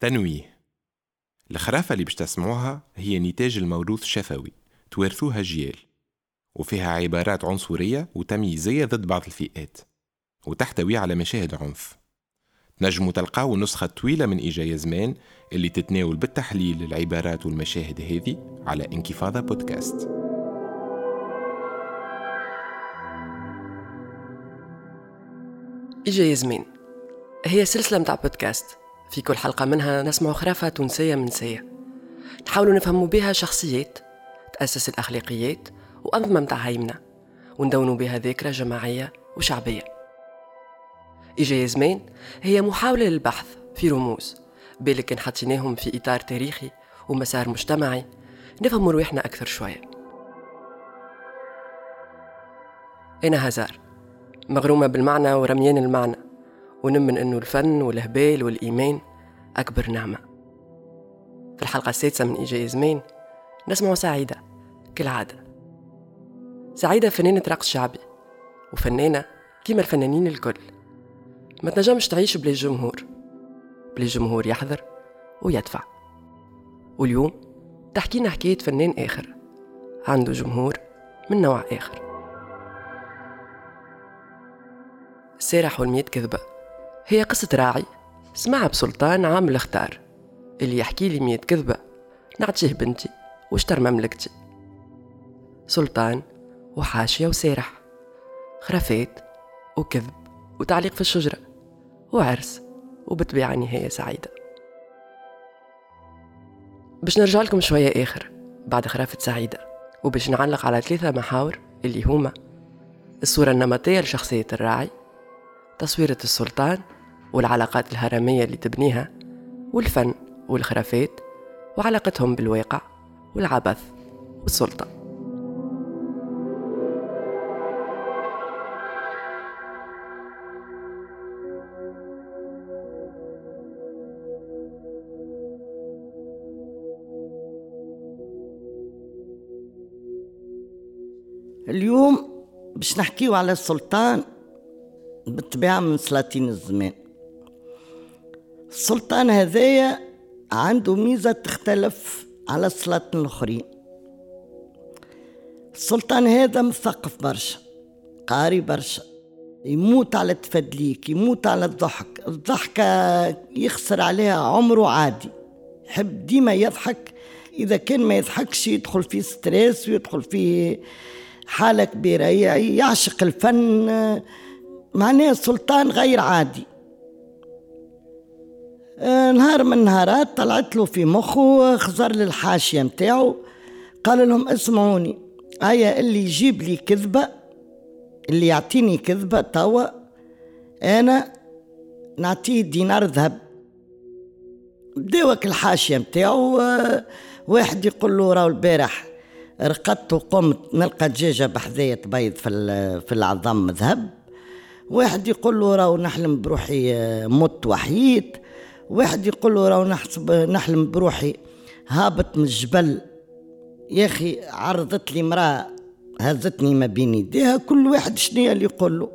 تنويه الخرافة اللي باش تسمعوها هي نتاج الموروث الشفوي توارثوها جيال وفيها عبارات عنصرية وتمييزية ضد بعض الفئات وتحتوي على مشاهد عنف. تنجموا تلقاو نسخة طويلة من إيجايا زمان اللي تتناول بالتحليل العبارات والمشاهد هذه على انكفاضة بودكاست. إيجايا زمان هي سلسلة متاع بودكاست. في كل حلقة منها نسمع خرافة تونسية منسية نحاول نفهموا بها شخصيات تأسس الأخلاقيات وأنظمة متاع هيمنة وندونوا بها ذاكرة جماعية وشعبية. إجا زمان هي محاولة للبحث في رموز بالك كان حطيناهم في إطار تاريخي ومسار مجتمعي. نفهموا رواحنا أكثر شوية. أنا هزار. مغرومة بالمعنى ورميان المعنى. ونمن أنه الفن والهبال والإيمان أكبر نعمة. في الحلقة السادسة من إيجاي زمان نسمع سعيدة كالعادة. سعيدة فنانة رقص شعبي وفنانة كيما الفنانين الكل. ما تنجمش تعيش بلا جمهور بلا جمهور يحضر ويدفع. واليوم تحكينا حكاية فنان آخر عنده جمهور من نوع آخر. سارح والميت كذبة. هي قصة راعي سمعها بسلطان عامل اختار اللي يحكي لي ميت كذبة. نعطيه بنتي واشتر مملكتي سلطان وحاشية وسارح خرافات وكذب وتعليق في الشجرة وعرس وبتبيع نهاية سعيدة. باش نرجع لكم شوية آخر بعد خرافة سعيدة وباش نعلق على ثلاثة محاور اللي هما الصورة النمطية لشخصية الراعي تصويرة السلطان والعلاقات الهرمية اللي تبنيها والفن والخرافات وعلاقتهم بالواقع والعبث والسلطة. اليوم باش نحكيو على السلطان بالطبيعة من سلاطين الزمان. السلطان هذايا عنده ميزة تختلف على السلاطين الآخرين. السلطان هذا مثقف برشا قاري برشا يموت على التفدليك يموت على الضحك الضحكة يخسر عليها عمره عادي. يحب ديما يضحك إذا كان ما يضحكش يدخل في ستريس ويدخل في حالة كبيرة يعشق الفن. معناه سلطان غير عادي. نهار من نهارات طلعت له في مخه خزر للحاشية متاعه. قال لهم اسمعوني هيا اللي يجيب لي كذبة اللي يعطيني كذبة توا أنا نعطيه دينار ذهب. بداوك الحاشية متاعه آه، واحد يقول له راهو البارح رقدت وقمت نلقى دجاجة بحذايا تبيض في في العظام ذهب. واحد يقول له راهو نحلم بروحي آه، مت وحييت واحد يقول له نحسب نحلم بروحي هابط من الجبل. يا أخي عرضت لي امرأة هزتني ما بين يديها كل واحد شنو اللي يقول له؟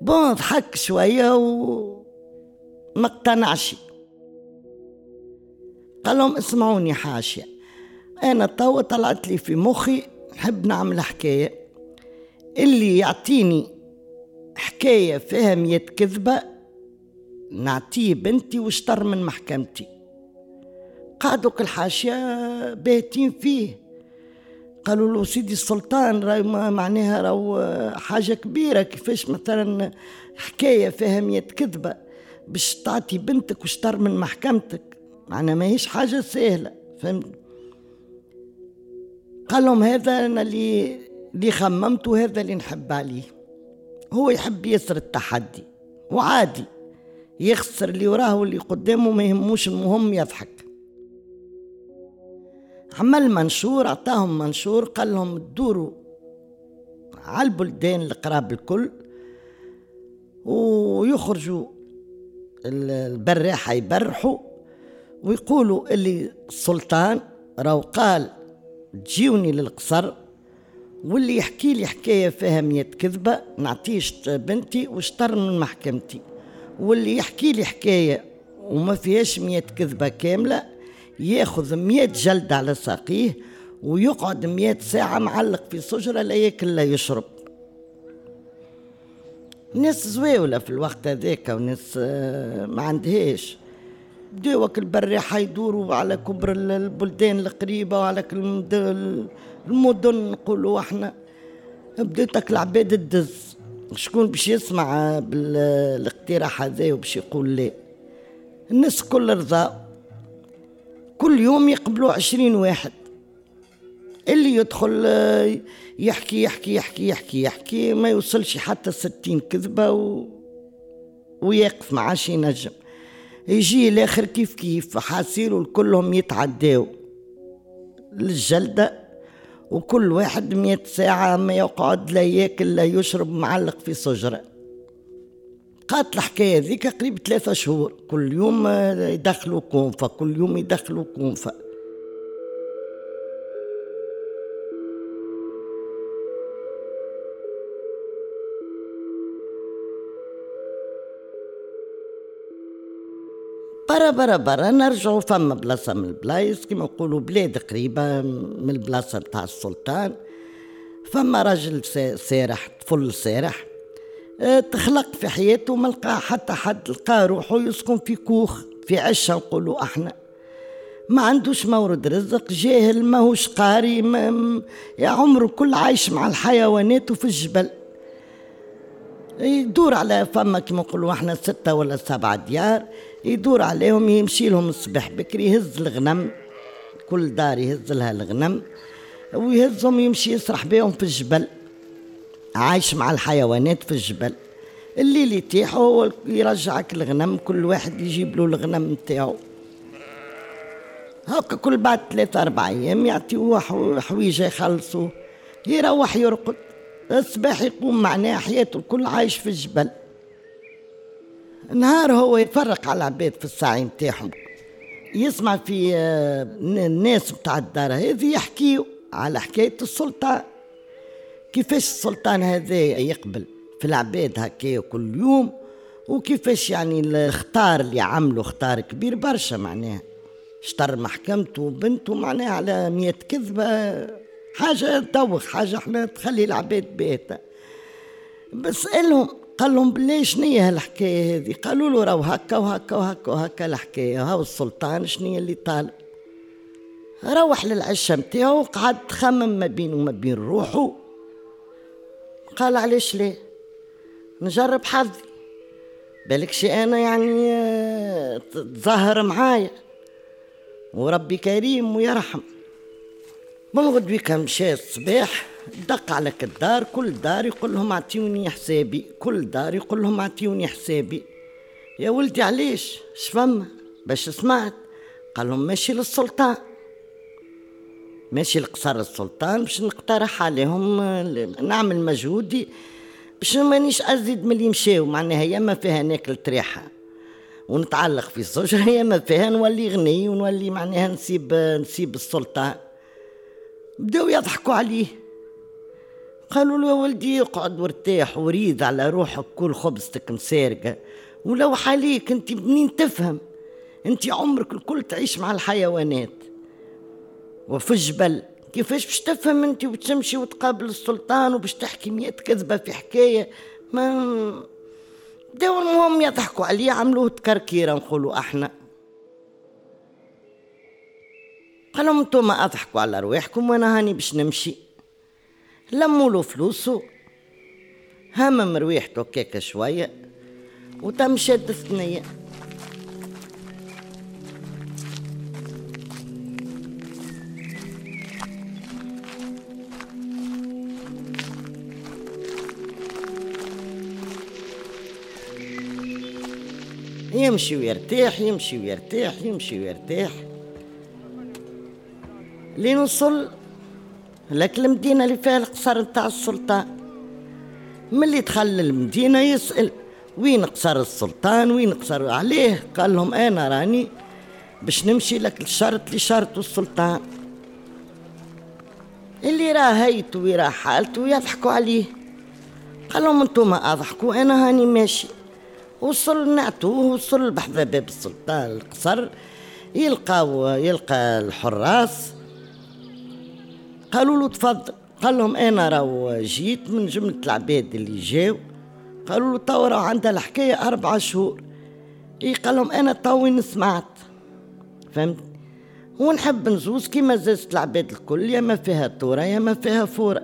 بون ضحك شوية و ما اقتنعش. قال لهم اسمعوني حاشية أنا توا طلعت لي في مخي نحب نعمل حكاية. اللي يعطيني حكاية فيها مية كذبه نعطيه بنتي واشتر من محكمتي. قعدوا كل حاشية باهتين فيه. قالوا له سيدي السلطان راهي معناها راهو حاجة كبيرة كيفاش مثلا حكاية فيها مية كذبة. باش تعطي بنتك واشتر من محكمتك معناها ماهيش حاجة سهلة فهمت؟ قال لهم هذا أنا اللي اللي خممته هذا اللي نحب عليه. هو يحب يسر التحدي وعادي. يخسر اللي وراه واللي قدامه ما يهموش المهم يضحك. عمل منشور عطاهم منشور قال لهم تدوروا على البلدان القراب الكل ويخرجوا البراحة يبرحوا ويقولوا اللي السلطان راهو قال تجيوني للقصر واللي يحكي لي حكاية فيها مية كذبة نعطيه بنتي واشتر من محكمتي. واللي يحكي لي حكاية وما فيهاش مية كذبة كاملة ياخذ مية جلد على ساقيه ويقعد مية ساعة معلق في سجرة لا ياكل لا يشرب. ناس زواولة في الوقت هذاك وناس آه، ما عندهاش. بداوك البريحة يدوروا على كبر البلدان القريبة وعلى المدن نقولوا إحنا بديتك العباد الدز. شكون باش يسمع بالاقتراح هذا وباش يقول لا الناس كل رضا. كل يوم يقبلوا عشرين واحد. اللي يدخل يحكي يحكي يحكي يحكي يحكي ما يوصلش حتى ستين كذبة و... ويقف ما عادش ينجم. يجي الآخر كيف كيف حاسيلو كلهم يتعداو. للجلدة وكل واحد مئة ساعة ما يقعد لا ياكل لا يشرب معلق في سجرة قالت الحكاية ذيك قريب ثلاثة شهور. كل يوم يدخلوا كونفة كل يوم يدخلوا كونفة برا برا برا نرجعوا فما بلاصة من البلايص كما نقولوا بلاد قريبة من البلاصة بتاع السلطان. فما راجل سارح طفل سارح أه، تخلق في حياته ما لقى حتى حد لقى روحه يسكن في كوخ في عشة نقولوا إحنا. ما عندوش مورد رزق جاهل ماهوش قاري ما عمره كل عايش مع الحيوانات وفي الجبل. يدور على فما كما نقولوا إحنا ستة ولا سبعة ديار يدور عليهم يمشي لهم الصباح بكري يهز الغنم كل دار يهز لها الغنم ويهزهم يمشي يسرح بيهم في الجبل. عايش مع الحيوانات في الجبل. الليل هو يرجعك الغنم كل واحد يجيب له الغنم نتاعو. هكا كل بعد ثلاثة أربع أيام يعطيوه حويجة يخلصوا يروح يرقد. الصباح يقوم معناه حياته الكل عايش في الجبل. نهار هو يتفرق على العباد في الساعي نتاعهم. يسمع في آه، الناس بتاع الدار هذه يحكيوا على حكاية السلطان كيفاش السلطان هذا يقبل في العباد هكا كل يوم؟ وكيفاش يعني الاختار اللي عمله اختار كبير برشا معناها. اشتر محكمته وبنته معناها على مية كذبة. حاجة تدوخ حاجة إحنا تخلي العباد بيتا. بسألهم قال لهم بالله شنية هالحكاية هذه؟ قالوا له راهو هكا وهكا وهكا وهكا الحكاية. هاو السلطان شنية اللي طالب؟ روح للعشة متاعو وقعد تخمم ما بينه وما بين روحه. قال علاش ليه؟ نجرب حظي. بالك شي أنا يعني آه، تظاهر معايا. وربي كريم ويرحم. من كان مشى الصباح دق على الدار كل دار يقول لهم اعطيوني حسابي كل دار يقول لهم اعطيوني حسابي. يا ولدي علاش؟ شفما باش سمعت. قال لهم ماشي للسلطان. ماشي لقصر السلطان باش نقترح عليهم نعمل مجهودي باش مانيش أزيد من اللي مشاو معناها يا ما فيها ناكل تريحة. ونتعلق في الزوجة يا ما فيها نولي غني ونولي معناها نسيب نسيب السلطان بداو يضحكوا عليه. قالوا له يا ولدي اقعد وارتاح وريد على روحك كل خبزتك مسارقة. ولو حاليك انت منين تفهم؟ انت عمرك الكل تعيش مع الحيوانات. وفي الجبل كيفاش باش تفهم انت وتمشي وتقابل السلطان وباش تحكي مئة كذبة في حكاية؟ ما داو المهم يضحكوا عليه عملوه تكركيرة نقولوا أحنا. قالوا انتوما أضحكوا على رواحكم وأنا هاني باش نمشي. لموا له فلوسه همم رواحته كيكه شوية وتم شد الثنيه يمشي ويرتاح يمشي ويرتاح يمشي ويرتاح. لنوصل لك المدينة اللي فيها القصر نتاع السلطان ملي دخل المدينة يسأل وين قصر السلطان؟ وين قصر؟ عليه. قال لهم أنا راني باش نمشي لك الشرط اللي شرطه السلطان. اللي راه هيته وراه حالته يضحكوا عليه. قال لهم أنتم أضحكوا أنا هاني ماشي. وصل نعتوه وصل بحذا باب السلطان. القصر يلقاو يلقى الحراس. قالوا له تفضل قال لهم أنا راهو جيت من جملة العباد اللي جاو قالوا له تو راه عندها الحكاية أربع شهور. إي قال لهم أنا توي سمعت. فهمت؟ ونحب نزوز كيما زازت العباد الكل يا ما فيها تورة يا ما فيها فورة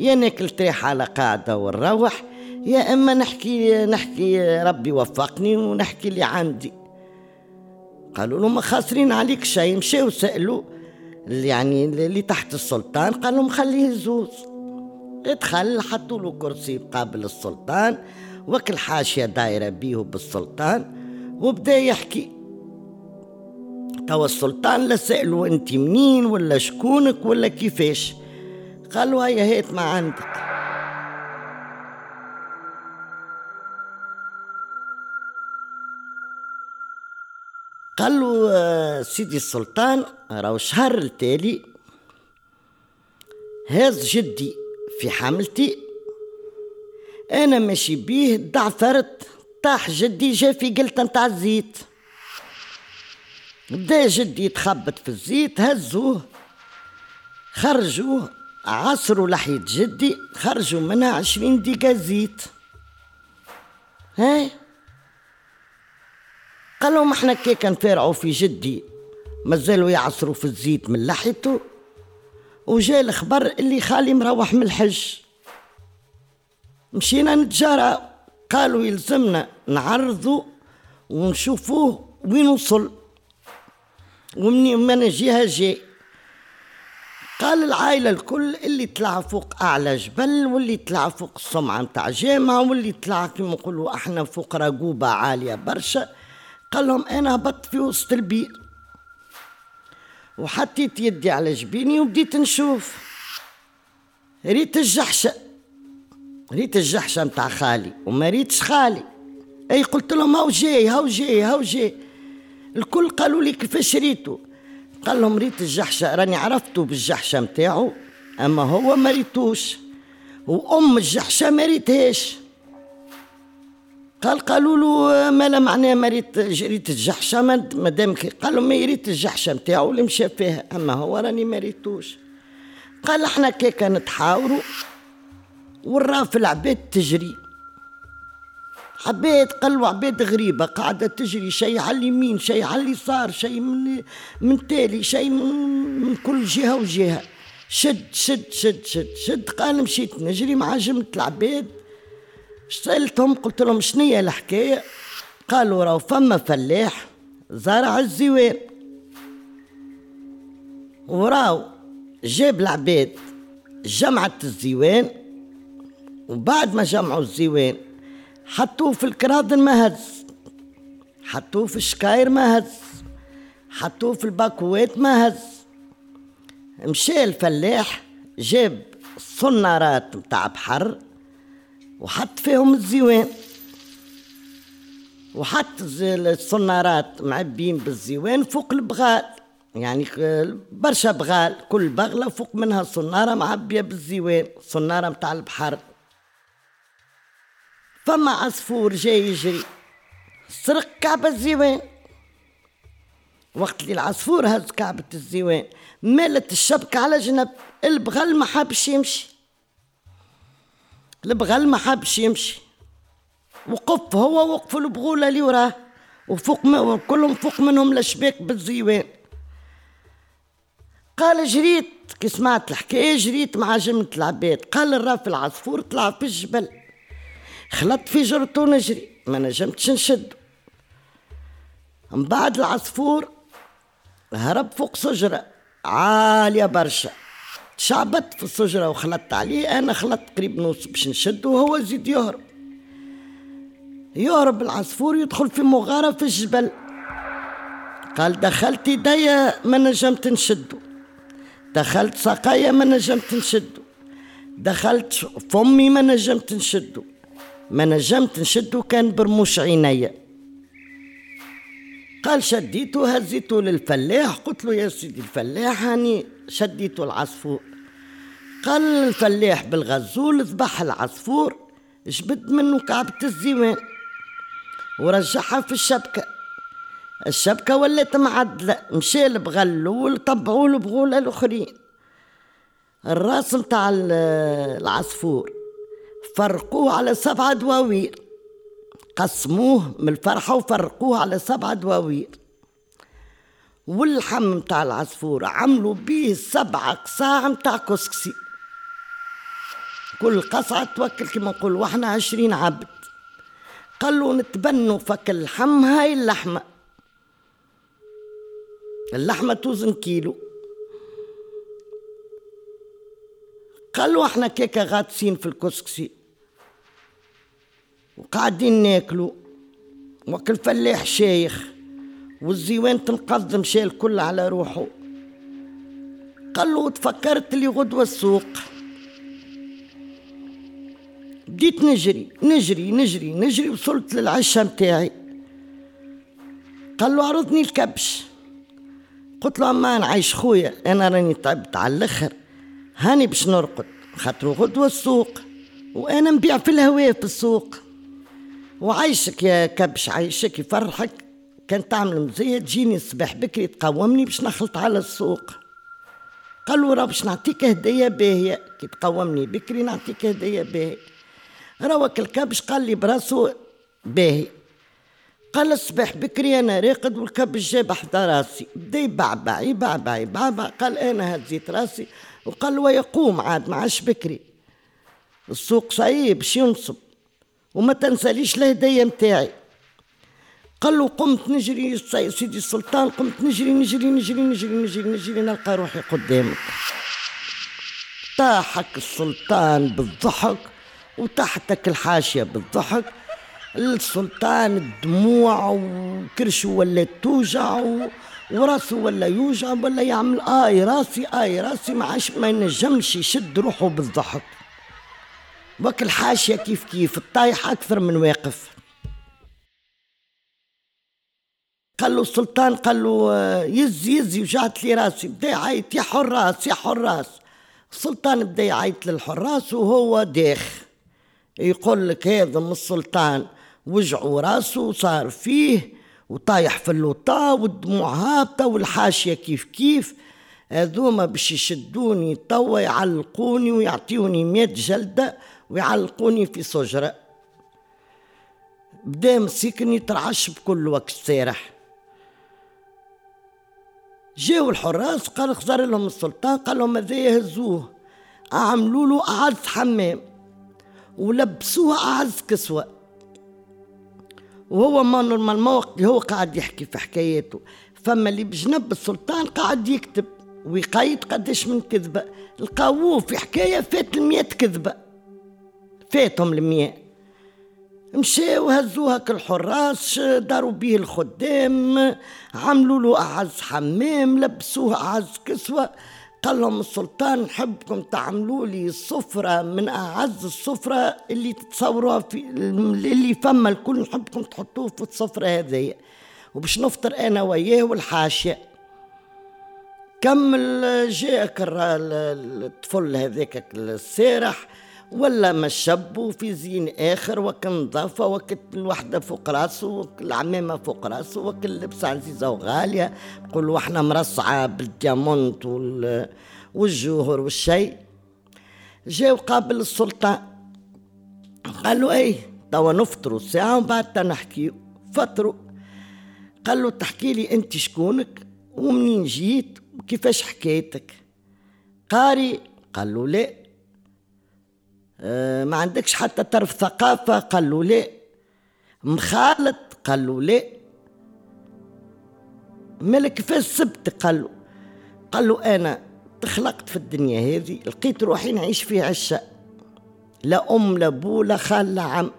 يا ناكل تريح على قاعدة ونروح يا أما نحكي نحكي ربي وفقني ونحكي اللي عندي. قالوا له ما خاسرين عليك شيء مشاو سألوا يعني اللي تحت السلطان قال لهم خليه يزوز. ادخل حطوا له كرسي قابل السلطان وكل حاشية دايرة بيه بالسلطان وبدأ يحكي. توا السلطان لا سألوا أنت منين ولا شكونك ولا كيفاش؟ قالوا هيا هات ما عندك. قال له آه، سيدي السلطان راهو شهر التالي هاز جدي في حملتي. أنا ماشي بيه دعثرت طاح جدي جا في قلته نتاع الزيت. بدا جدي يتخبط في الزيت هزوه خرجوه عصروا لحية جدي خرجوا منها عشرين دقيقة زيت. هاي قال لهم إحنا كي كنفارعوا في جدي مازالوا يعصروا في الزيت من لحيته وجاء الخبر اللي خالي مروح من الحج. مشينا نتجارى قالوا يلزمنا نعرضوا ونشوفوه وين وصل. ومن من جهة جاء. قال العائلة الكل اللي طلع فوق أعلى جبل واللي طلع فوق السمعة متاع جامعة واللي طلع كما نقولوا أحنا فوق رقوبة عالية برشا. قال لهم أنا هبطت في وسط البير وحطيت يدي على جبيني وبديت نشوف. ريت الجحشة. ريت الجحشة متاع خالي وما ريتش خالي. أي قلت لهم هاو جاي هاو جاي هاو جاي. الكل قالوا لي كيفاش ريتو. قال لهم ريت الجحشة راني عرفتو بالجحشة متاعو أما هو ما ريتوش. وأم الجحشة ما ريتهاش. قال قالوا له ما لا معناه مريت ريت الجحشة مادام قال له ما يريت الجحشة نتاعو اللي مشى فيها أما هو راني ما ريتوش. قال أحنا كيك نتحاوروا وراه في العباد تجري. عباد قالوا عباد غريبة قاعدة تجري شيء على اليمين شيء على اليسار شيء من من تالي شيء من, من كل جهة وجهة. شد شد شد شد شد. قال مشيت نجري مع جملة العباد سألتهم قلت لهم شنية الحكاية؟ قالوا راهو فما فلاح زرع الزوان وراو جاب العباد جمعت الزوان وبعد ما جمعوا الزوان حطوه في الكرادن ما هز حطوه في الشكاير ما هز حطوه في الباكوات ما هز مشى الفلاح جاب صنارات متاع بحر وحط فيهم الزيوان. وحط الصنارات معبين بالزيوان فوق البغال. يعني برشا بغال كل بغلة فوق منها صنارة معبية بالزيوان صنارة متاع البحر. فما عصفور جاي يجري. سرق كعبة الزيوان. وقت اللي العصفور هز كعبة الزيوان مالت الشبكة على جنب البغل ما حابش يمشي. البغل ما حبش يمشي. وقف هو وقف البغولة اللي وراه. وفوق كلهم فوق منهم الشباك بالزيوان. قال جريت كي سمعت الحكاية جريت مع جملة العباد. قال الراف العصفور طلع في الجبل. خلطت في جرته نجري. ما نجمتش نشد. من بعد العصفور هرب فوق شجرة عالية برشا. شعبت في الشجرة وخلطت عليه أنا خلطت قريب نص باش نشد وهو زيد يهرب. يهرب العصفور يدخل في مغارة في الجبل. قال دخلت يديا ما نجمت نشدو. دخلت ساقايا ما نجمت نشدو. دخلت فمي ما نجمت نشدو. ما نجمت نشدو كان برموش عينيا. قال شديته هزيته للفلاح قلت له يا سيدي الفلاح هاني شديته العصفور. قال الفلاح بالغزول ذبح العصفور جبد منه كعبة الزيوان ورجعها في الشبكة. الشبكة ولات معدلة مشى البغلول طبعوا له بغولة الآخرين. الراس متاع العصفور فرقوه على سبعة دواوير. قسموه من الفرحة وفرقوه على سبعة دواوير. واللحم متاع العصفور عملوا بيه سبعة قصاع متاع كسكسي. كل قصعة توكل كما نقول وإحنا عشرين عبد. قالوا نتبنوا فك اللحم هاي اللحمة. اللحمة توزن كيلو. قالوا إحنا كيكا غاطسين في الكسكسي. وقاعدين ناكلوا. وكل فلاح شيخ. والزيوان تنقض مشى الكل على روحه قال له تفكرت لي غدوة السوق. بديت نجري نجري نجري نجري وصلت للعشة متاعي. قال له عرضني الكبش. قلت له أما نعيش خويا أنا راني تعبت على الأخر. هاني باش نرقد. خاطر غدوة السوق وأنا نبيع في الهواء في السوق. وعيشك يا كبش عيشك يفرحك. كان تعمل مزية تجيني الصباح بكري تقومني باش نخلط على السوق. قالوا راه باش نعطيك هدية باهية. كي تقومني بكري نعطيك هدية باهية. روك الكبش قال لي براسو باهي. قال الصباح بكري أنا راقد والكبش جاب حدا راسي. بدا يبعبع يبعبع يبعبع قال أنا هزيت راسي وقال له يقوم عاد ما عادش بكري. السوق صعيب باش ينصب. وما تنساليش الهدية متاعي. قال له قمت نجري سيدي السلطان قمت نجري نجري نجري نجري نجري نجري نلقى روحي قدامك. طاحك السلطان بالضحك وتحتك الحاشية بالضحك. السلطان الدموع وكرشه ولا توجع وراسه ولا يوجع ولا يعمل آي راسي آي راسي ما عادش ما ينجمش يشد روحه بالضحك. وك الحاشية كيف كيف الطايح أكثر من واقف. قال له السلطان قال له آه، يز يز وجعت لي راسي بدا يعيط يا حراس يا حراس. السلطان بدا يعيط للحراس وهو داخ. يقول لك هذا من السلطان. وجعوا راسه وصار فيه وطايح في اللوطا والدموع هابطة والحاشية كيف كيف. هذوما باش يشدوني توا يعلقوني ويعطيوني مية جلدة ويعلقوني في سجرة بدا مسكني يترعش بكل وقت سارح. جاو الحراس قال خزر لهم السلطان قال لهم ماذا يهزوه؟ عملوا له أعز حمام ولبسوه أعز كسوة. وهو ما نورمال وقت هو قاعد يحكي في حكاياته. فما اللي بجنب السلطان قاعد يكتب ويقيد قداش من كذبة. لقاوه في حكاية فات المية كذبة. فاتهم المية. مشاو هزوها كالحراس داروا بيه الخدام. عملوا له أعز حمام لبسوه أعز كسوة. قال لهم السلطان نحبكم تعملوا لي صفرة من أعز الصفرة اللي تتصوروها في اللي فما الكل. نحبكم تحطوه في الصفرة هذيا وباش نفطر أنا وياه والحاشية. كمل جاك الطفل هذاك السارح؟ ولا ما شبوا في زين آخر وكل نظافه وكل الوحده فوق راسه العمامه فوق راسه وكل لبسة عزيزة وغالية. قولوا إحنا مرصعة بالديامونت والجوهر والشيء جاو قابل السلطان قالوا اي توا نفطروا ساعة ومن بعد نحكي. فطروا. قال له تحكي لي أنت شكونك؟ ومنين جيت؟ وكيفاش حكايتك؟ قاري. قال له لا. ما عندكش حتى طرف ثقافة قال له لا مخالط قال له لا مالك كيفاش سبت قال له قال له أنا تخلقت في الدنيا هذه لقيت روحي نعيش في عشة لا أم لا بو لا خال لا عم.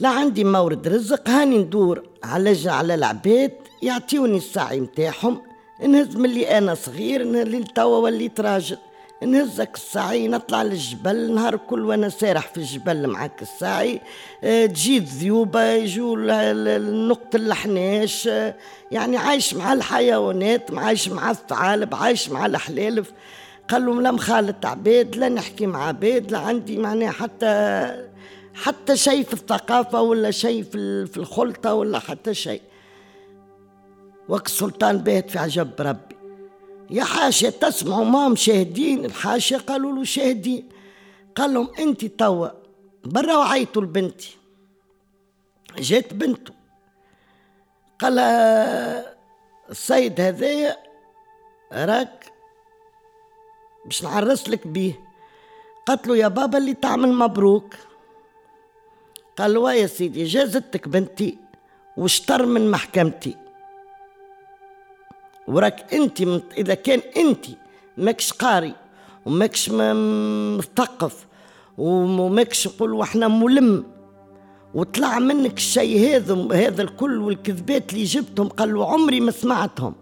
لا عندي مورد رزق هاني ندور على على العباد يعطيوني السعي متاعهم. نهز ملي أنا صغير نهز توا وليت راجل. نهزك الساعي نطلع للجبل نهار كل وأنا سارح في الجبل معاك الساعي. آه، تجي الذيوبة يجوا النقط الحناش. آه، يعني عايش مع الحيوانات عايش مع الثعالب عايش مع الحلالف. قال لهم لا مخالط عباد لا نحكي مع عباد لا عندي معناها حتى حتى شيء في الثقافة ولا شيء في الخلطة ولا حتى شيء. وقت السلطان بيت في عجب ربي. يا حاشية تسمعوا ما مشاهدين الحاشية قالوا له شاهدين. قال لهم انت توا برا وعيتوا لبنتي. جات بنته. قال السيد هذايا راك باش نعرس لك بيه. قالت له يا بابا اللي تعمل مبروك. قال له يا سيدي جازتك بنتي واشتر من محكمتي. وراك انت اذا كان انت ماكش قاري وماكش مثقف وماكش نقول وإحنا ملم وطلع منك الشيء هذا هذا الكل والكذبات اللي جبتهم قال له عمري ما سمعتهم.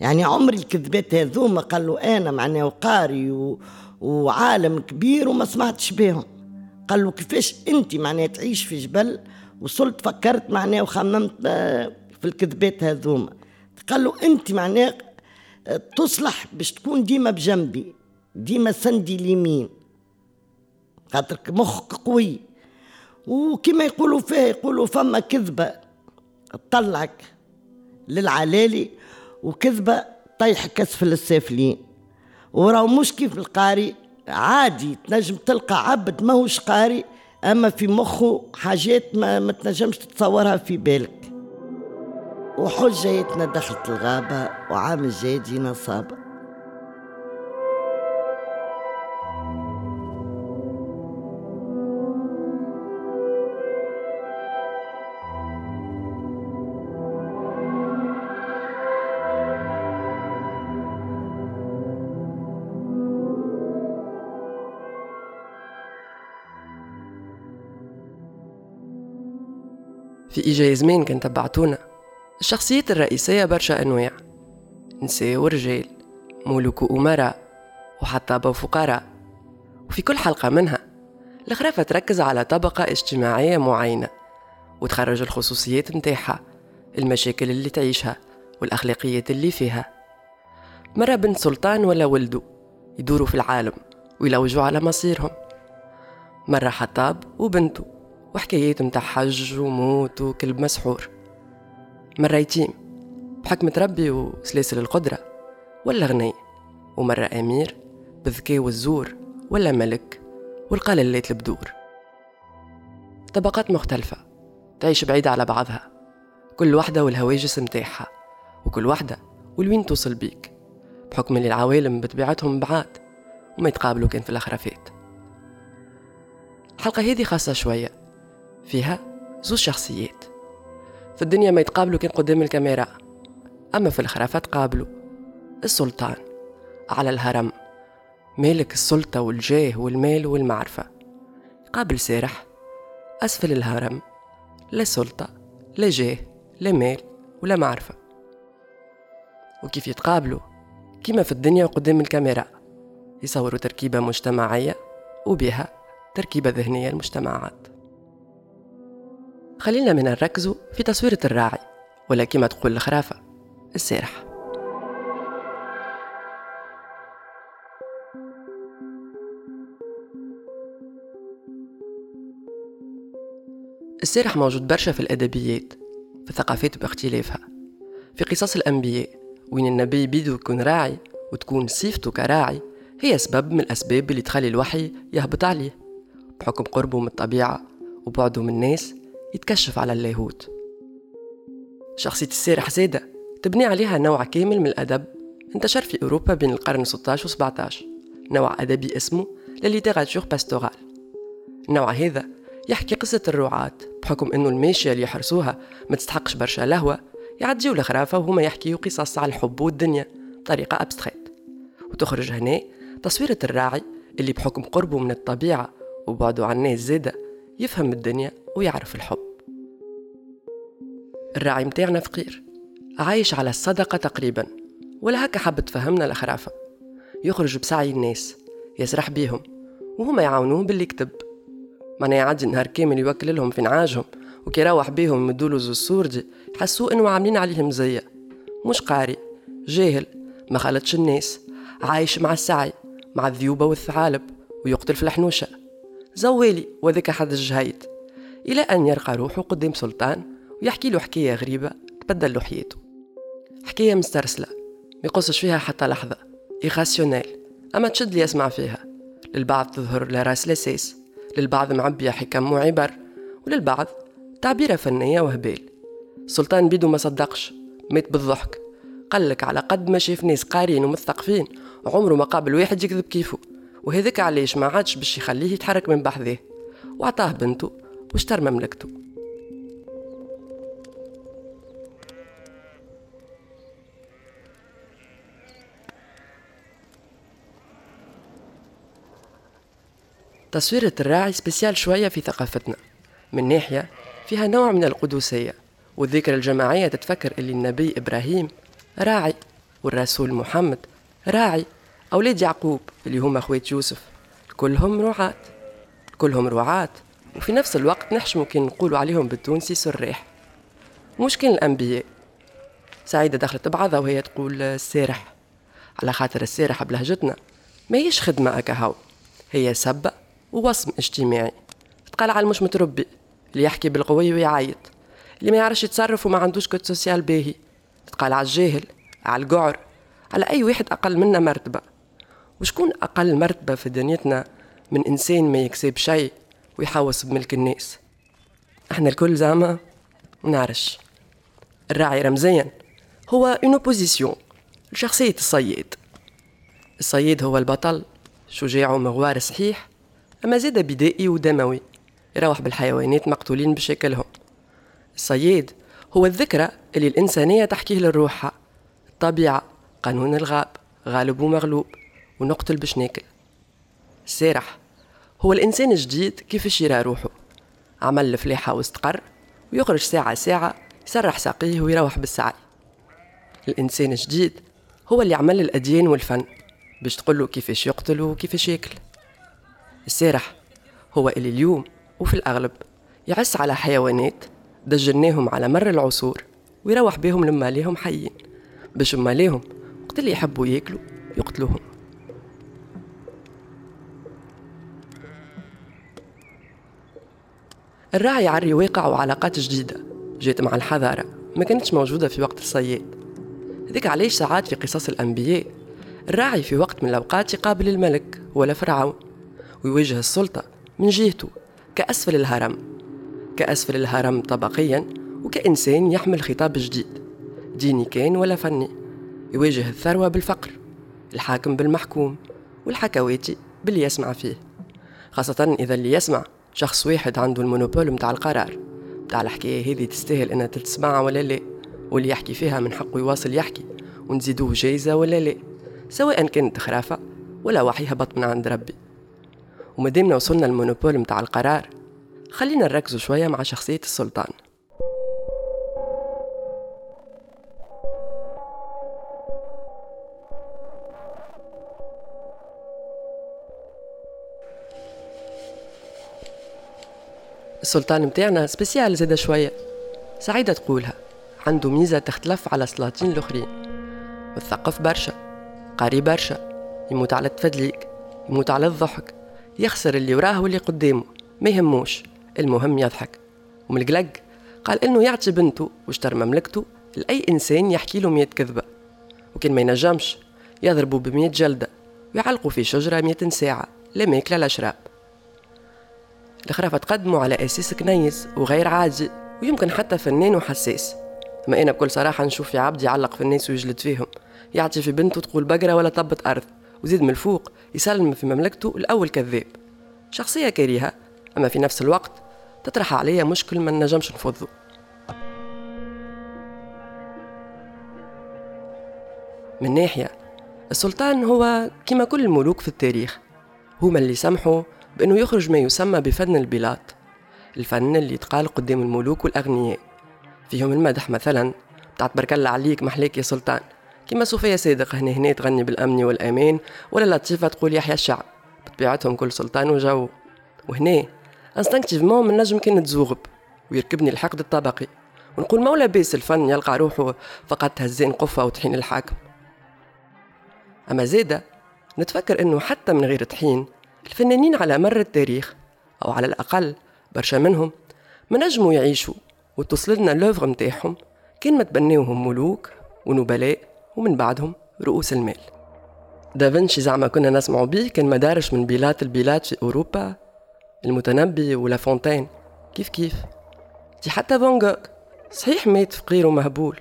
يعني عمري الكذبات هذوما قال له أنا معناه قاري و... وعالم كبير وما سمعتش بهم. قال له كيفاش انت معناه تعيش في جبل وصلت فكرت معناه وخممت آه، في الكذبات هذوما. قال له أنت معناه تصلح باش تكون ديما بجنبي ديما سندي اليمين. خاطرك مخك قوي. وكما يقولوا فيه يقولوا فما كذبة تطلعك للعلالي وكذبة طيح كسفل السافلين. وراو مش كيف القاري عادي تنجم تلقى عبد ماهوش قاري أما في مخه حاجات ما, ما تنجمش تتصورها في بالك. وحجيتنا دخلت الغابة وعام الجاي جينا صابة. في إجا زمان كان تبعتونا؟ الشخصيات الرئيسية برشا أنواع نساء ورجال ملوك وأمراء وحطابة وفقراء وفي كل حلقة منها الخرافة تركز على طبقة اجتماعية معينة وتخرج الخصوصيات متاعها المشاكل اللي تعيشها والأخلاقيات اللي فيها. مرة بنت سلطان ولا ولده يدوروا في العالم ويلوجوا على مصيرهم. مرة حطاب وبنته وحكايات متاع حج وموت وكلب مسحور. مرة يتيم بحكمة ربي وسلاسل القدرة. ولا غني. ومرة أمير. بالذكاء والزور. ولا ملك. والقال الليت البدور طبقات مختلفة. تعيش بعيدة على بعضها. كل واحدة والهواجس متاعها وكل واحدة والوين توصل بيك. بحكم اللي العوالم بطبيعتهم بعاد. وما يتقابلوا كان في الأخرافات الحلقة هذه خاصة شوية. فيها زوج شخصيات. في الدنيا ما يتقابلوا كان قدام الكاميرا. أما في الخرافة تقابلوا السلطان على الهرم. مالك السلطة والجاه والمال والمعرفة. قابل سارح. أسفل الهرم. لا سلطة لا جاه لا مال ولا معرفة. وكيف يتقابلوا؟ كيما في الدنيا قدام الكاميرا. يصوروا تركيبة مجتمعية وبها تركيبة ذهنية المجتمعات. خلينا من نركزوا في تصويرة الراعي ولا كما تقول الخرافة السارح السارح موجود برشا في الأدبيات في الثقافات باختلافها في قصص الأنبياء وين النبي بيدو يكون راعي وتكون صفته كراعي هي سبب من الأسباب اللي تخلي الوحي يهبط عليه بحكم قربه من الطبيعة وبعده من الناس يتكشف على اللاهوت. شخصية السارح زادة تبني عليها نوع كامل من الأدب انتشر في أوروبا بين القرن 16 و 17 نوع أدبي اسمه la littérature pastorale النوع هذا يحكي قصة الرعاة بحكم أنه الماشية اللي يحرسوها ما تستحقش برشا لهوة يعديو الخرافة وهما يحكيو قصص على الحب والدنيا طريقة أبستخيت وتخرج هنا تصويرة الراعي اللي بحكم قربه من الطبيعة وبعده عن الناس زادة يفهم الدنيا ويعرف الحب. الراعي متاعنا فقير. عايش على الصدقة تقريبا. ولا هكا حب تفهمنا الخرافة يخرج بسعي الناس يسرح بيهم وهما يعاونوه باللي يكتب. معناه يعدي نهار كامل يوكل لهم في نعاجهم وكي يروح بيهم يمدولو زوز سوردي يحسوا إنه عاملين عليهم زية مش قاري جاهل ما خلطش الناس عايش مع السعي مع الذيوبة والثعالب ويقتل في الحنوشة. زوالي وذاك حد الجهيد. إلى أن يرقى روحه قدام سلطان ويحكي له حكاية غريبة تبدل له حياته. حكاية مسترسلة ما يقصش فيها حتى لحظة إيغاسيونيل أما تشد لي أسمع فيها. للبعض تظهر لراس الأساس للبعض معبية حكم وعبر وللبعض تعبيرة فنية وهبال. سلطان بيدو ما صدقش مات بالضحك. قال لك على قد ما شاف ناس قارين ومثقفين عمره ما قابل واحد يكذب كيفه. وهذاك علاش ما عادش باش يخليه يتحرك من بحذاه. وعطاه بنته واشترى مملكته تصويرة الراعي سبيسيال شوية في ثقافتنا. من ناحية فيها نوع من القدوسية والذكرى الجماعية تتفكر اللي النبي إبراهيم راعي والرسول محمد راعي أولاد يعقوب اللي هم أخوات يوسف. كلهم رعاة كلهم رعاة. وفي نفس الوقت نحشموا كي نقولوا عليهم بالتونسي سراح. مش كان الأنبياء. سعيدة دخلت بعضها وهي تقول السارح على خاطر السارح بلهجتنا ما هيش خدمة أكهو هي سبة ووصم اجتماعي. تقال على المش متربي اللي يحكي بالقوي ويعيط. اللي ما يعرفش يتصرف وما عندوش كود سوسيال باهي. تقال على الجاهل على القعر على أي واحد أقل منا مرتبة. وشكون أقل مرتبة في دنيتنا من إنسان ما يكسب شيء ويحوس بملك الناس؟ إحنا الكل زعما نعرش الراعي رمزيا هو une opposition لشخصية الصياد. الصياد هو البطل شجاع ومغوار صحيح أما زادة بدائي ودموي يروح بالحيوانات مقتولين بشكلهم. الصياد هو الذكرى اللي الإنسانية تحكيه لروحها الطبيعة قانون الغاب غالب ومغلوب ونقتل باش ناكل. السارح هو الإنسان الجديد كيفاش يرى روحه. عمل الفلاحة واستقر ويخرج ساعة ساعة يسرح ساقيه ويروح بالسعي. الإنسان الجديد هو اللي عمل الأديان والفن باش تقوله كيفاش يقتل وكيفاش ياكل. السارح. هو اللي اليوم وفي الأغلب يعس على حيوانات دجناهم على مر العصور ويروح بيهم لما ليهم حيين. باش ما ليهم وقت اللي يحبوا ياكلوا يقتلوهم. الراعي يعري واقع وعلاقات جديدة جات مع الحضارة ما كانتش موجودة في وقت الصياد. هذيك علاش ساعات في قصص الأنبياء الراعي في وقت من الأوقات يقابل الملك ولا فرعون. ويواجه السلطة من جهته كأسفل الهرم. كأسفل الهرم طبقيا وكإنسان يحمل خطاب جديد ديني كان ولا فني. يواجه الثروة بالفقر الحاكم بالمحكوم والحكواتي باللي يسمع فيه. خاصة إذا اللي يسمع شخص واحد عنده المونوبول متاع القرار متاع الحكاية هذه تستاهل أنها تتسمع ولا لا. واللي يحكي فيها من حقه يواصل يحكي ونزيدوه جايزة ولا لا. سواء كانت خرافة ولا وحي هبط من عند ربي. ومادامنا وصلنا المونوبول متاع القرار خلينا نركزوا شوية مع شخصية السلطان. السلطان متاعنا سبيسيال زاد شوية سعيدة تقولها. عنده ميزة تختلف على السلاطين الآخرين. مثقف برشا قاري برشا يموت على التفدليك يموت على الضحك. يخسر اللي وراه واللي قدامه. ما يهموش. المهم يضحك. ومن القلق قال إنه يعطي بنته واشترى مملكته لأي إنسان يحكي له مية كذبة. وكان ما ينجمش. يضربوا بمية جلدة ويعلقوا في شجرة مية ساعة. لا ماكلة لا شراب. الخرافة تقدموا على أساس كنيس وغير عادي ويمكن حتى فنان وحساس. ما أنا بكل صراحة نشوف في عبد يعلق في الناس ويجلد فيهم. يعطي في بنته تقول بقرة ولا طبة أرض. وزيد من الفوق يسلم في مملكته الأول كذاب. شخصية كريهة أما في نفس الوقت تطرح عليا مشكل ما نجمش نفضه. من ناحية السلطان هو كما كل الملوك في التاريخ هما اللي سمحوا بأنه يخرج ما يسمى بفن البلاد الفن اللي يتقال قدام الملوك والأغنياء. فيهم المدح مثلا بتاعت برك الله عليك محليك يا سلطان. كيما صوفيا صادق هنا هنا تغني بالأمن والأمان ولا لطيفة تقول يحيى الشعب. بطبيعتهم كل سلطان وجو وهنا انستنكتيفمون من نجم كان نتزوغب ويركبني الحقد الطبقي ونقول مولا بيس الفن يلقى روحه فقط هزين قفة وطحين الحاكم. أما زيدة نتفكر أنه حتى من غير طحين الفنانين على مر التاريخ أو على الأقل برشا منهم ما نجموا يعيشوا وتصل لنا لوفغ متاعهم. كان ما تبناوهم ملوك ونبلاء. ومن بعدهم رؤوس المال. دافنشي زعما كنا نسمع به كان مدارش من بلاد البلاد في أوروبا المتنبي ولا فونتين. كيف كيف؟ دي حتى فان صحيح مات فقير ومهبول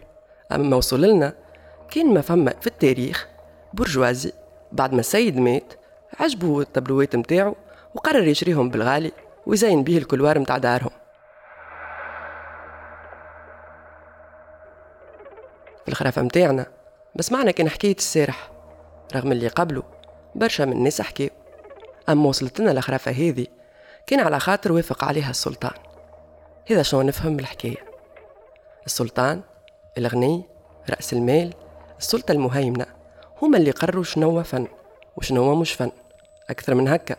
أما ما وصل لنا كان ما فما في التاريخ برجوازي بعد ما السيد مات عجبوا التابلوات متاعو وقرر يشريهم بالغالي ويزين بيه الكلوار متاع دارهم. الخرافة متاعنا. بس معنا كان حكاية السارح رغم اللي قبله برشا من الناس حكاو أما وصلتنا الخرافة هذه كان على خاطر وافق عليها السلطان. هذا شنو نفهم بالحكاية؟ السلطان الغني رأس المال السلطة المهيمنة هما اللي قرروا شنو فن وشنو مش فن. أكثر من هكا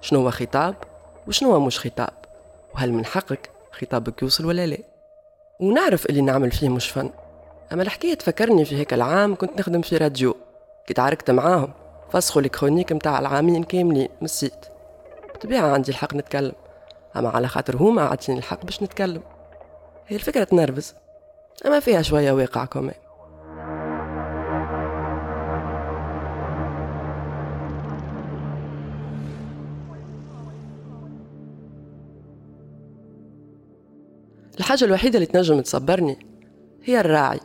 شنو خطاب وشنو مش خطاب؟ وهل من حقك خطابك يوصل ولا لا؟ ونعرف اللي نعمل فيه مش فن. أما الحكاية تفكرني في هيك العام كنت نخدم في راديو. كي تعاركت معاهم. فسخوا ال chroniques متاع العامين كاملين من ال site بطبيعة عندي الحق نتكلم. أما على خاطر هما عاطيني الحق باش نتكلم. هي الفكرة تنرفز. أما فيها شوية واقع كمان الحاجة الوحيدة اللي تنجم تصبرني هي الراعي.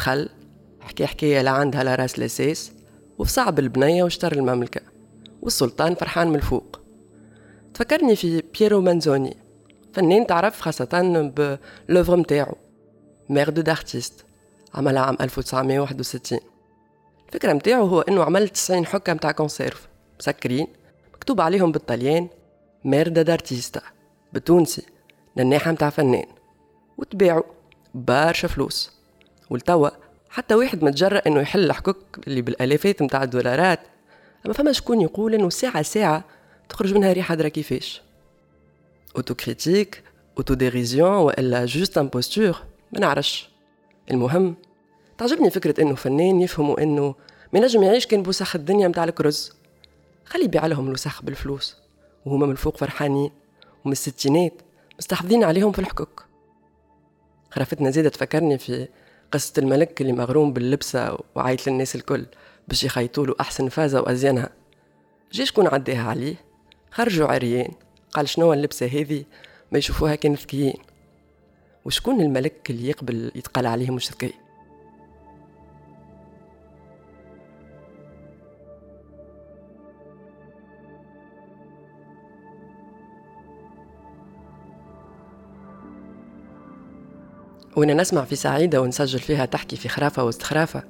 دخل حكي حكاية لا عندها لا راس لا ساس وفي صعب البنية واشترى المملكة والسلطان فرحان من الفوق. تفكرني في بييرو مانزوني فنان تعرف خاصة ب l'œuvre متاعو merde d'artiste عملها عام 1961 الفكرة متاعو هو إنه عمل 90 حكة متاع conserve مسكرين مكتوب عليهم بالطليان merda d'artista بالتونسي نناحة متاع فنان. وتباعوا بارشا فلوس. والتوا. حتى واحد متجرأ إنه يحل الحكوك اللي بالآلافات متاع الدولارات. أما فما شكون يقول إنه ساعة ساعة تخرج منها ريحة درا كيفاش؟ autocritique autodérision وإلا juste imposture ما نعرفش. المهم تعجبني فكرة إنه فنان يفهموا إنه ما نجم يعيش كان بوسخ الدنيا متاع الكرز خلي يبيع لهم الوسخ بالفلوس وهما من الفوق فرحانين ومن الستينات مستحفظين عليهم في الحكوك خرافتنا زيادة تفكرني في قصة الملك اللي مغروم باللبسة وعايت للناس الكل باش يخيطوا أحسن فازة وأزيانها. جي شكون عداها عليه خرجوا عريان قال شنو اللبسة هذه؟ ما يشوفوها كان ذكيين. وشكون الملك اللي يقبل يتقال عليه مش ذكي وأنا نسمع في سعيدة ونسجل فيها تحكي في خرافة وسط خرافة.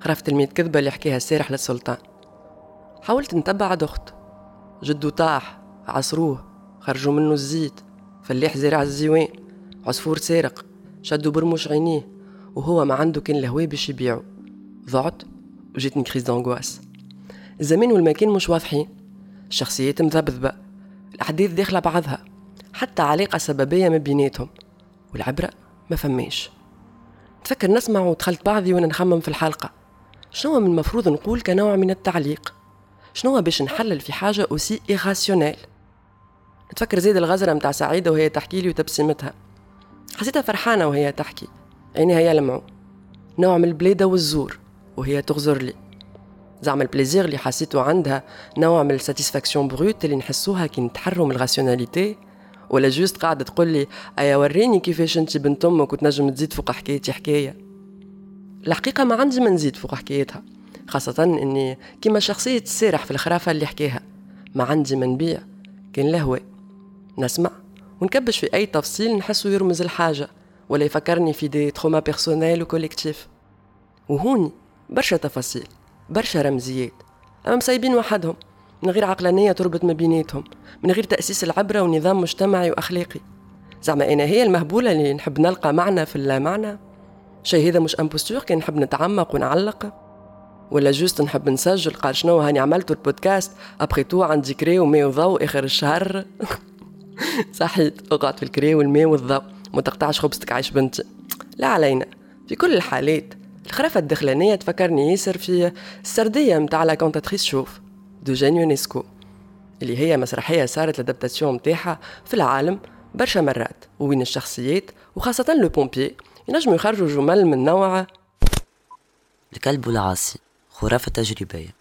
خرافة الميت كذبة اللي حكيها السارح للسلطان حاولت نتبع دخت. جدو طاح عصروه خرجوا منه الزيت. فلاح زارع الزيوان عصفور سارق. شدوا برموش عينيه وهو ما عنده كان الهوا باش يبيعه. ضعت وجيتني كريز دانغواس الزمان والمكان مش واضحين. الشخصيات مذبذبة. الأحداث داخلة بعضها. حتى علاقة سببية ما بيناتهم. والعبرة؟ ما فماش. تفكر نسمع ودخلت بعضي وأنا نخمم في الحلقة. شنو من المفروض نقول كنوع من التعليق؟ شنو باش نحلل في حاجة aussi irrationnelle نتفكر زيد الغزرة متاع سعيدة وهي تحكي لي وتبسمتها. حسيتها فرحانة وهي تحكي. عينيها يلمعوا نوع من البليدة والزور وهي تغزر لي. زعما ال plaisir اللي حسيته عندها نوع من ال satisfaction brute اللي نحسوها كي نتحرروا من ولا juste قاعدة تقول لي أيا وريني كيفاش أنت بنت أمك وتنجم تزيد فوق حكايتي حكاية. الحقيقة ما عندي ما نزيد فوق حكايتها خاصة إني كيما شخصية السارح في الخرافة اللي حكاها ما عندي ما نبيع كان لهوى نسمع. ونكبش في أي تفصيل نحسه يرمز لحاجة ولا يفكرني في des traumas personnels و collectifs وهوني برشا تفاصيل برشا رمزيات. أما مسايبين وحدهم. من غير عقلانية تربط ما بيناتهم من غير تأسيس العبرة ونظام مجتمعي وأخلاقي. زعما أنا هي المهبولة اللي نحب نلقى معنى في اللا معنى شي هذا مش imposteur كان نحب نتعمق ونعلق. ولا juste نحب نسجل قال شنو هاني عملت البودكاست؟ ابخي تو عندي كري وماء وضوء آخر الشهر. صحيت اقعد في الكري والماء والضوء ما تقطعش خبزتك عايش بنتي لا علينا. في كل الحالات الخرافة الدخلانية تفكرني ياسر في السردية متاع la cantatrice chauve d'Eugène Ionesco اللي هي مسرحية صارت ال adaptation متاعها في العالم برشا مرات وين الشخصيات وخاصة le pompier ينجموا يخرجوا جمل من نوع الكلب والعاصي خرافة تجريبية.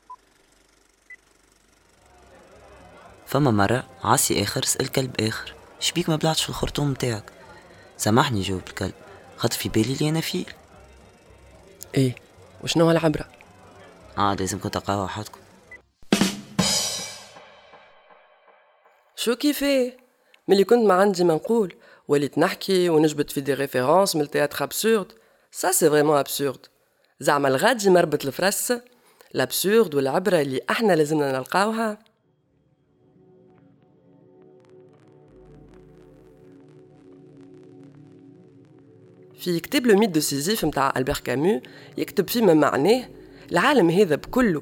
فما مرة عاصي آخر سأل كلب آخر شبيك ما بلعتش في الخرطوم متاعك؟ سامحني جاوب الكلب خاطر في بالي اللي أنا فيل إيه وشنو العبرة؟ آه لازمكم تلقاوها وحدكم شو كيفاه ملي كنت ما عندي ما نقول وليت نحكي ونجبد في des références من ال théâtre absurde. ça c'est vraiment absurde زعما الغادي مربط الفرس ال absurde والعبرة اللي إحنا لازمنا نلقاوها. في كتاب Le mythe de Sisyphe متاع ألبير كامو يكتب فيما معناه العالم هذا بكله.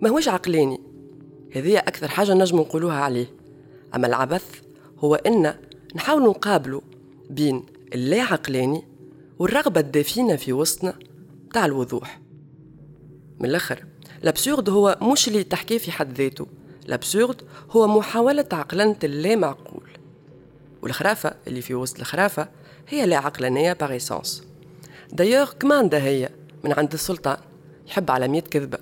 ماهوش عقلاني. هذه أكثر حاجة نجم نقولوها عليه. أما العبث هو إن نحاول نقابله بين اللا عقلاني والرغبة الدافينة في وسطنا بتاع الوضوح. من الآخر ال absurde هو مش اللي تحكيه في حد ذاته. ال absurde هو محاولة عقلنة اللا معقول والخرافة اللي في وسط الخرافة هي لا عقلانية par essence d'ailleurs commande هي من عند السلطان. يحب على مية كذبة.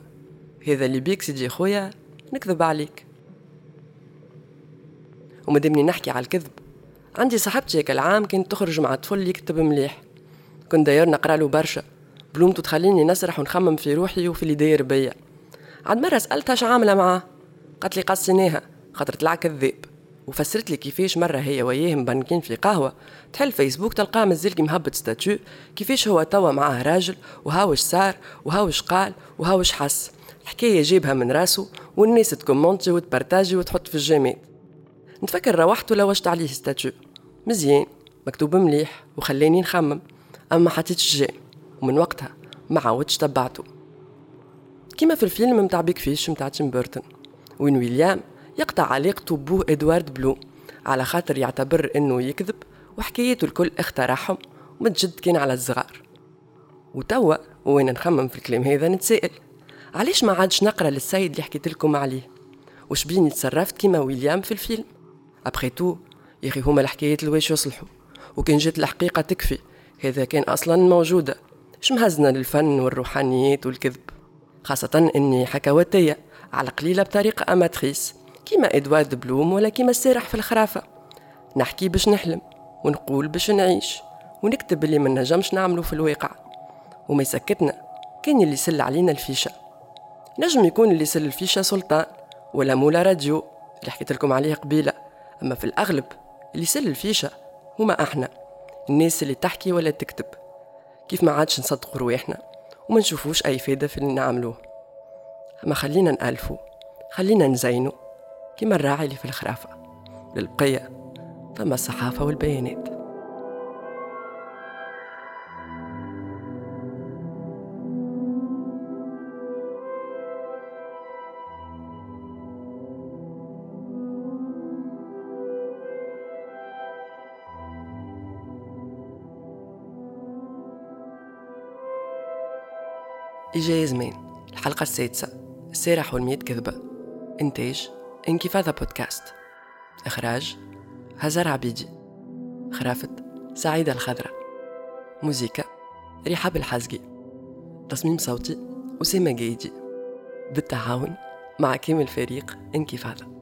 هذا اللي بيك سيدي خويا نكذب عليك. ومدامني نحكي على الكذب. عندي صاحبتي هيك العام كانت تخرج مع طفل يكتب مليح. كنت d'ailleurs نقرأ له برشا. plume ته تخليني نسرح ونخمم في روحي وفي اللي داير بيا. عاد مرة سألتها شو عاملة معاه. قالت لي قصيناها خاطر طلع كذاب. وفسرت لي كيفاش مرة هي وياه مبنكين في قهوة تحل فيسبوك تلقاه مازال مهبط statut. كيفاش هو توا معاه راجل وهاوش صار وهاوش قال وهاوش حس. الحكاية جيبها من راسه والناس تكومونتي وتبارتاجي وتحط في ال j'aime نتفكر روحت ولوجت عليه statut. مزيان مكتوب مليح وخلاني نخمم. أما حطيتش j'aime ومن وقتها ما عاودش تبعته. كيما في الفيلم متاع Big Fish متاع تيم بيرتون وين ويليام يقطع علاقته بوه إدوارد بلوم على خاطر يعتبر إنه يكذب وحكايته الكل اخترعهم ومتجد كان على الصغار. وتوا وين نخمم في الكلام هذا نتسائل علاش ما عادش نقرأ للسيد اللي حكيت لكم عليه؟ وش بيني تصرفت كيما ويليام في الفيلم؟ ابخي تو يا هما الحكايات الواش يصلحوا. وكان جات الحقيقة تكفي. هذا كان أصلا موجوده اش مهزنا للفن والروحانيات والكذب؟ خاصة إني حكواتية على قليلة بطريقة أماتريس. كيما إدوارد بلوم ولا كيما السارح في الخرافة. نحكي باش نحلم ونقول باش نعيش ونكتب اللي ما نجمش نعمله في الواقع. وما يسكتنا كان اللي يسل علينا الفيشة. نجم يكون اللي يسل الفيشة سلطان ولا مولا راديو اللي حكيت لكم عليه قبيلة. أما في الأغلب اللي يسل الفيشة هما أحنا الناس اللي تحكي ولا تكتب. كيف ما عادش نصدقوا رواحنا وما نشوفوش أي فايدة في اللي نعملوه. أما خلينا نألفوا خلينا نزينوا كما الراعي اللي في الخرافة للبقية فما الصحافة والبيانات. إجا زمان الحلقة السادسة السارح والميت كذبة. إنتاج إنكفاضة بودكاست. إخراج هزار عبيدي. خرافة سعيدة الخضراء. موسيقى رحاب الحزقي تصميم صوتي أسامة جيدي بالتعاون مع كامل فريق إنكفاضة.